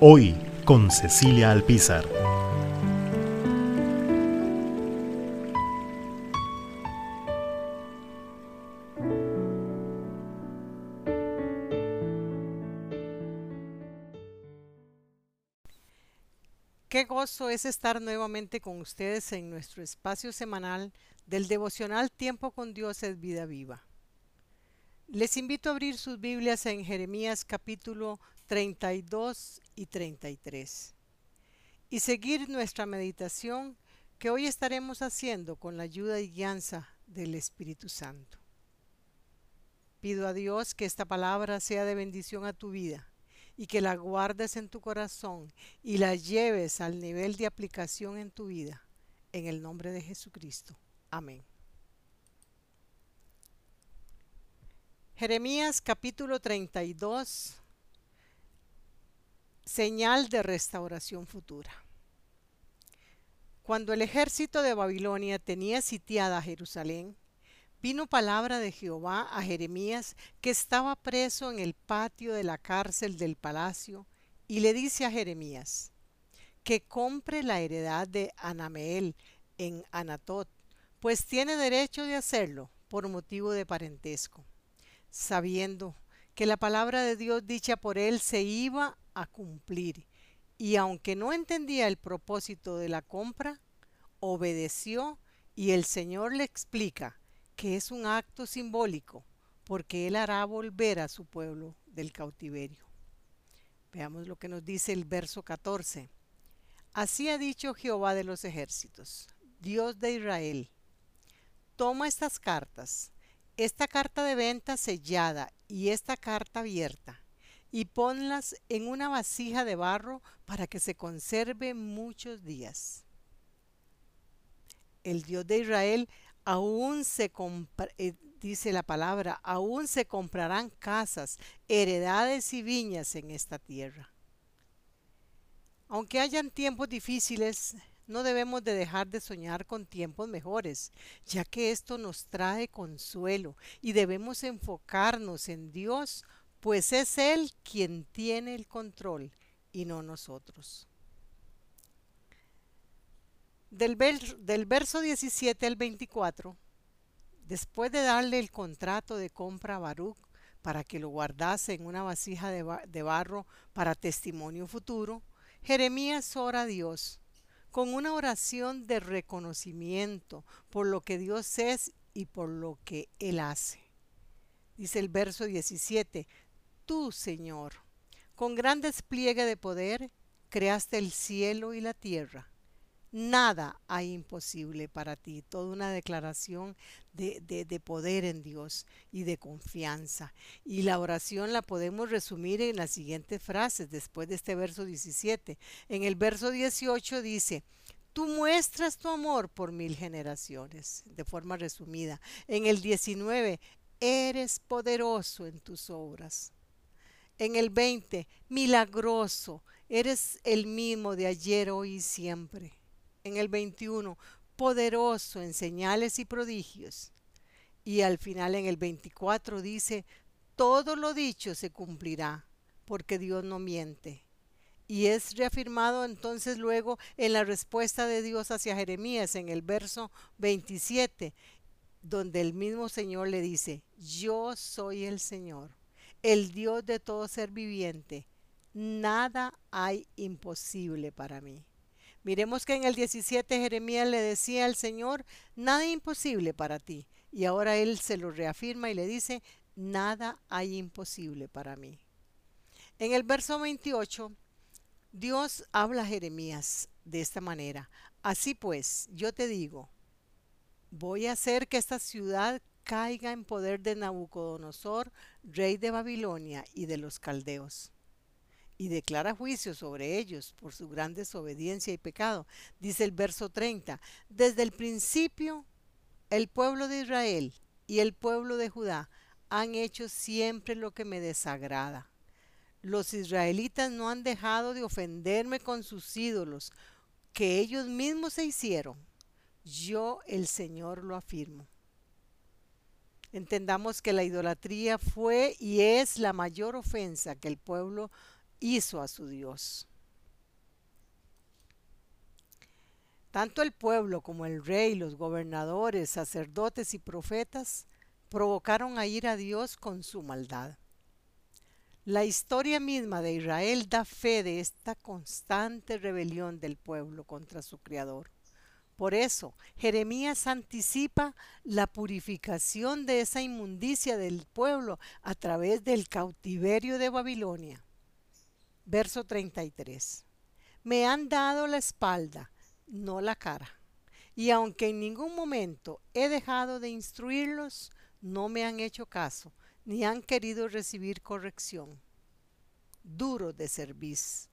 Hoy con Cecilia Alpizar. Qué gozo es estar nuevamente con ustedes en nuestro espacio semanal del devocional Tiempo con Dios es vida viva. Les invito a abrir sus Biblias en Jeremías capítulo 32 y 33 y seguir nuestra meditación que hoy estaremos haciendo con la ayuda y guianza del Espíritu Santo. Pido a Dios que esta palabra sea de bendición a tu vida y que la guardes en tu corazón y la lleves al nivel de aplicación en tu vida. En el nombre de Jesucristo. Amén. Jeremías capítulo 32. Señal de restauración futura. Cuando el ejército de Babilonia tenía sitiada Jerusalén, Vino palabra de Jehová a Jeremías, que estaba preso en el patio de la cárcel del palacio, y le dice a Jeremías, que compre la heredad de Anameel en Anatot, pues tiene derecho de hacerlo por motivo de parentesco, sabiendo que la palabra de Dios dicha por él se iba a cumplir, y aunque no entendía el propósito de la compra, obedeció y el Señor le explica que es un acto simbólico, porque Él hará volver a su pueblo del cautiverio. Veamos lo que nos dice el verso 14. Así ha dicho Jehová de los ejércitos, Dios de Israel. Toma estas cartas, esta carta de venta sellada y esta carta abierta, y ponlas en una vasija de barro para que se conserve muchos días. El Dios de Israel aún se eh, dice la palabra, aún se comprarán casas, heredades y viñas en esta tierra. Aunque hayan tiempos difíciles, no debemos de dejar de soñar con tiempos mejores, ya que esto nos trae consuelo y debemos enfocarnos en Dios, pues es Él quien tiene el control y no nosotros. Del, verso 17 al 24, después de darle el contrato de compra a Baruch para que lo guardase en una vasija de barro para testimonio futuro, Jeremías ora a Dios con una oración de reconocimiento por lo que Dios es y por lo que Él hace. Dice el verso 17, Tú, Señor, con gran despliegue de poder, creaste el cielo y la tierra Nada hay imposible para ti. Toda una declaración de, de, poder en Dios y de confianza. Y la oración la podemos resumir en las siguientes frases después de este verso 17. En el verso 18 dice, Tú muestras tu amor por mil generaciones, de forma resumida. En el 19, eres poderoso en tus obras. En el 20, milagroso, eres el mismo de ayer, hoy y siempre en el 21, poderoso en señales y prodigios. Y al final en el 24 dice, todo lo dicho se cumplirá, porque Dios no miente. Y es reafirmado entonces luego en la respuesta de Dios hacia Jeremías en el verso 27, donde el mismo Señor le dice, yo soy el Señor, el Dios de todo ser viviente, nada hay imposible para mí. Miremos que en el 17 Jeremías le decía al Señor, nada imposible para ti. Y ahora él se lo reafirma y le dice, nada hay imposible para mí. En el verso 28, Dios habla a Jeremías de esta manera. Así pues, yo te digo, voy a hacer que esta ciudad caiga en poder de Nabucodonosor, rey de Babilonia y de los caldeos y declara juicio sobre ellos por su gran desobediencia y pecado. Dice el verso 30, desde el principio el pueblo de Israel y el pueblo de Judá han hecho siempre lo que me desagrada. Los israelitas no han dejado de ofenderme con sus ídolos, que ellos mismos se hicieron. Yo el Señor lo afirmo. Entendamos que la idolatría fue y es la mayor ofensa que el pueblo hizo a su Dios. Tanto el pueblo como el rey, los gobernadores, sacerdotes y profetas provocaron a ir a Dios con su maldad. La historia misma de Israel da fe de esta constante rebelión del pueblo contra su Creador. Por eso, Jeremías anticipa la purificación de esa inmundicia del pueblo a través del cautiverio de Babilonia. Verso 33. Me han dado la espalda, no la cara. Y aunque en ningún momento he dejado de instruirlos, no me han hecho caso, ni han querido recibir corrección. Duro de cerviz.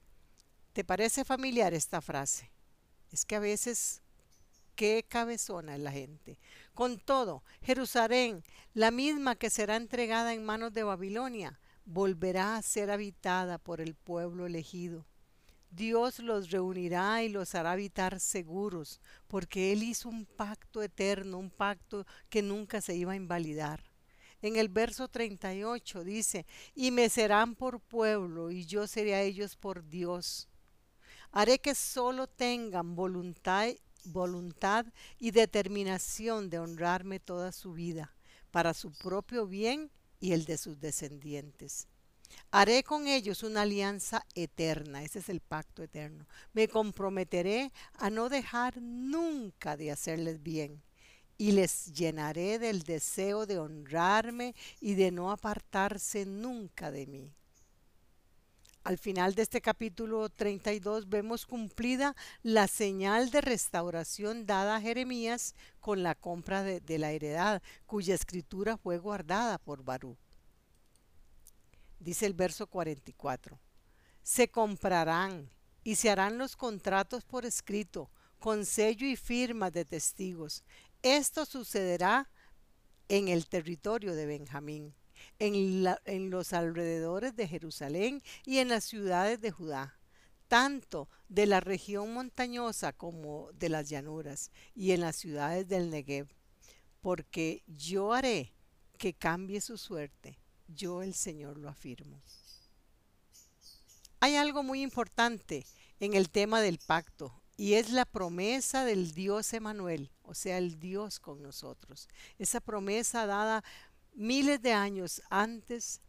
¿Te parece familiar esta frase? Es que a veces qué cabezona es la gente. Con todo, Jerusalén, la misma que será entregada en manos de Babilonia, volverá a ser habitada por el pueblo elegido. Dios los reunirá y los hará habitar seguros, porque Él hizo un pacto eterno, un pacto que nunca se iba a invalidar. En el verso 38 dice, y me serán por pueblo, y yo seré a ellos por Dios. Haré que solo tengan voluntad, voluntad y determinación de honrarme toda su vida, para su propio bien y el de sus descendientes. Haré con ellos una alianza eterna, ese es el pacto eterno. Me comprometeré a no dejar nunca de hacerles bien y les llenaré del deseo de honrarme y de no apartarse nunca de mí. Al final de este capítulo 32 vemos cumplida la señal de restauración dada a Jeremías con la compra de, la heredad, cuya escritura fue guardada por Barú. Dice el verso 44, se comprarán y se harán los contratos por escrito, con sello y firma de testigos. Esto sucederá en el territorio de Benjamín en, los alrededores de Jerusalén y en las ciudades de Judá, tanto de la región montañosa como de las llanuras y en las ciudades del Negev, porque yo haré que cambie su suerte, yo el Señor lo afirmo. Hay algo muy importante en el tema del pacto y es la promesa del Dios Emanuel, o sea, el Dios con nosotros. Esa promesa dada miles de años antes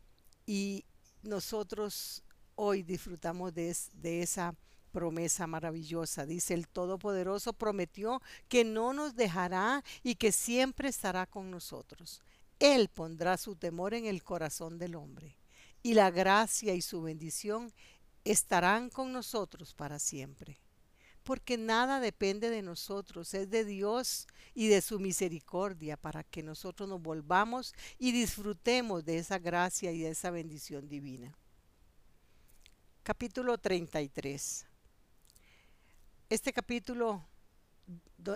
y nosotros hoy disfrutamos de, esa promesa maravillosa. Dice el Todopoderoso prometió que no nos dejará y que siempre estará con nosotros. Él pondrá su temor en el corazón del hombre y la gracia y su bendición estarán con nosotros para siempre porque nada depende de nosotros, es de Dios y de su misericordia para que nosotros nos volvamos y disfrutemos de esa gracia y de esa bendición divina. Capítulo 33. Este capítulo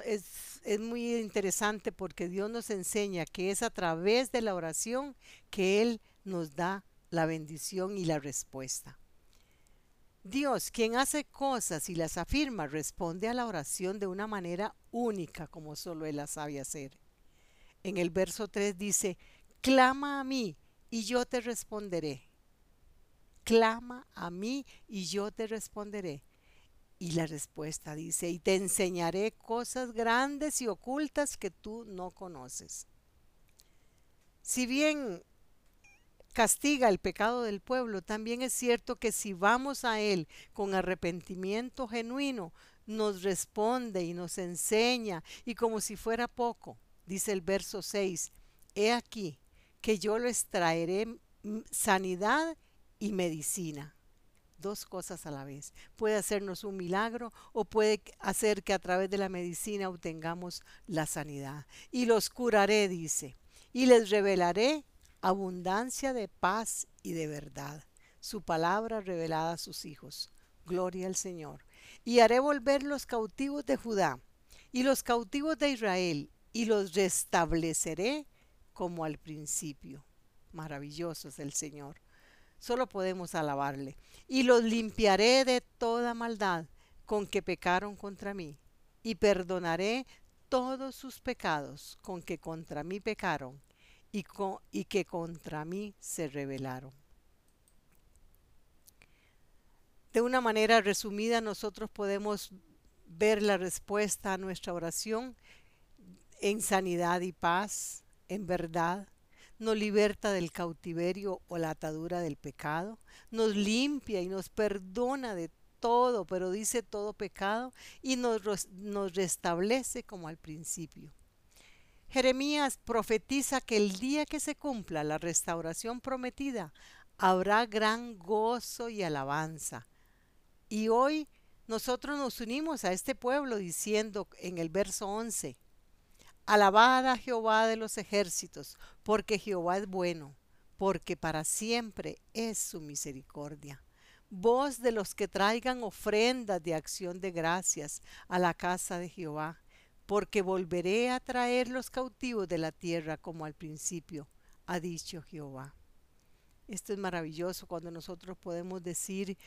es, es, muy interesante porque Dios nos enseña que es a través de la oración que Él nos da la bendición y la respuesta. Dios, quien hace cosas y las afirma, responde a la oración de una manera única como solo Él la sabe hacer. En el verso 3 dice, clama a mí y yo te responderé. Clama a mí y yo te responderé. Y la respuesta dice, y te enseñaré cosas grandes y ocultas que tú no conoces. Si bien castiga el pecado del pueblo, también es cierto que si vamos a Él con arrepentimiento genuino, nos responde y nos enseña, y como si fuera poco, dice el verso 6, he aquí que yo les traeré sanidad y medicina. Dos cosas a la vez. Puede hacernos un milagro o puede hacer que a través de la medicina obtengamos la sanidad. Y los curaré, dice, y les revelaré abundancia de paz y de verdad. su palabra revelada a sus hijos. Gloria al Señor. Y haré volver los cautivos de Judá y los cautivos de Israel, y los restableceré como al principio. Maravilloso es el Señor. Solo podemos alabarle. Y los limpiaré de toda maldad con que pecaron contra mí, y perdonaré todos sus pecados con que contra mí pecaron y, y que contra mí se rebelaron. De una manera resumida, nosotros podemos ver la respuesta a nuestra oración en sanidad y paz, en verdad, nos liberta del cautiverio o la atadura del pecado, nos limpia y nos perdona de todo, pero dice todo pecado y nos, nos restablece como al principio. Jeremías profetiza que el día que se cumpla la restauración prometida, habrá gran gozo y alabanza. Y hoy nosotros nos unimos a este pueblo diciendo en el verso 11, Alabad a Jehová de los ejércitos, porque Jehová es bueno, porque para siempre es su misericordia. Voz de los que traigan ofrendas de acción de gracias a la casa de Jehová, porque volveré a traer los cautivos de la tierra como al principio, ha dicho Jehová. Esto es maravilloso cuando nosotros podemos decir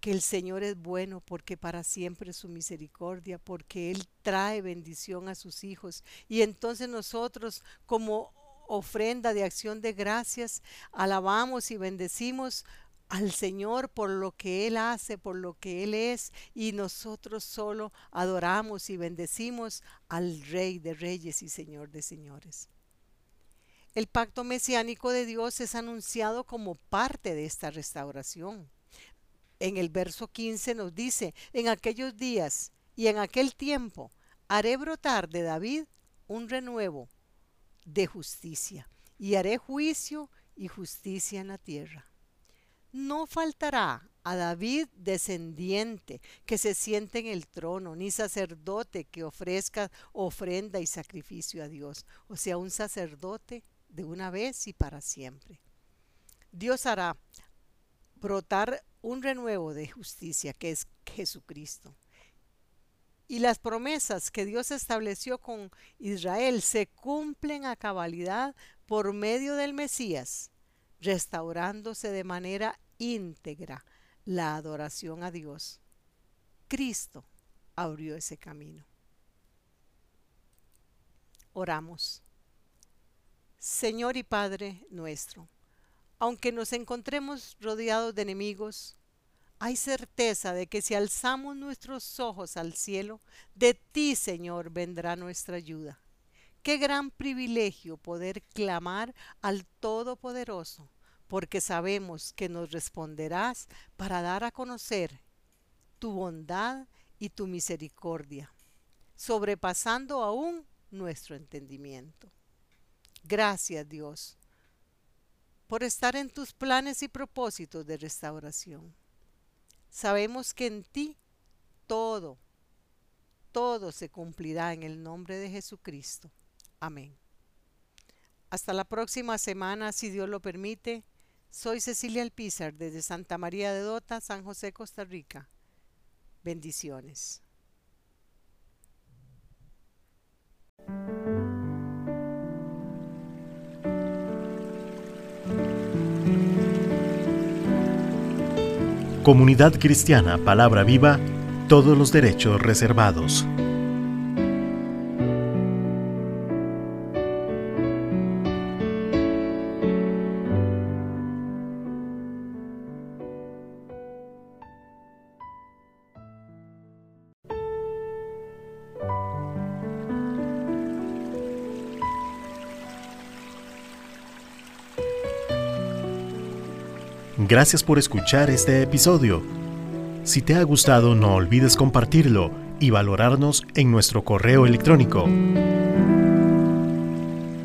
que el Señor es bueno porque para siempre es su misericordia, porque Él trae bendición a sus hijos. Y entonces nosotros como ofrenda de acción de gracias alabamos y bendecimos al Señor por lo que Él hace, por lo que Él es, y nosotros solo adoramos y bendecimos al Rey de Reyes y Señor de Señores. El pacto mesiánico de Dios es anunciado como parte de esta restauración en el verso 15 nos dice, en aquellos días y en aquel tiempo haré brotar de David un renuevo de justicia y haré juicio y justicia en la tierra. No faltará a David descendiente que se siente en el trono, ni sacerdote que ofrezca ofrenda y sacrificio a Dios, o sea, un sacerdote de una vez y para siempre. Dios hará brotar un renuevo de justicia que es Jesucristo. Y las promesas que Dios estableció con Israel se cumplen a cabalidad por medio del Mesías, restaurándose de manera íntegra la adoración a Dios. Cristo abrió ese camino. Oramos. Señor y Padre nuestro aunque nos encontremos rodeados de enemigos, hay certeza de que si alzamos nuestros ojos al cielo, de ti, Señor, vendrá nuestra ayuda. Qué gran privilegio poder clamar al Todopoderoso, porque sabemos que nos responderás para dar a conocer tu bondad y tu misericordia, sobrepasando aún nuestro entendimiento. Gracias, Dios por estar en tus planes y propósitos de restauración. Sabemos que en ti todo, todo se cumplirá en el nombre de Jesucristo. Amén. Hasta la próxima semana, si Dios lo permite. Soy Cecilia Alpizar desde Santa María de Dota, San José, Costa Rica. Bendiciones. Comunidad Cristiana Palabra Viva, todos los derechos reservados. Gracias por escuchar este episodio. Si te ha gustado no olvides compartirlo y valorarnos en nuestro correo electrónico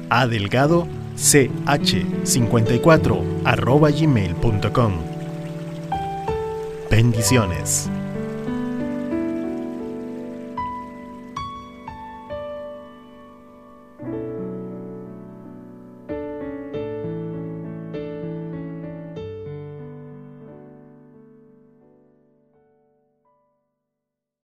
adelgado ch54 gmail.com Bendiciones.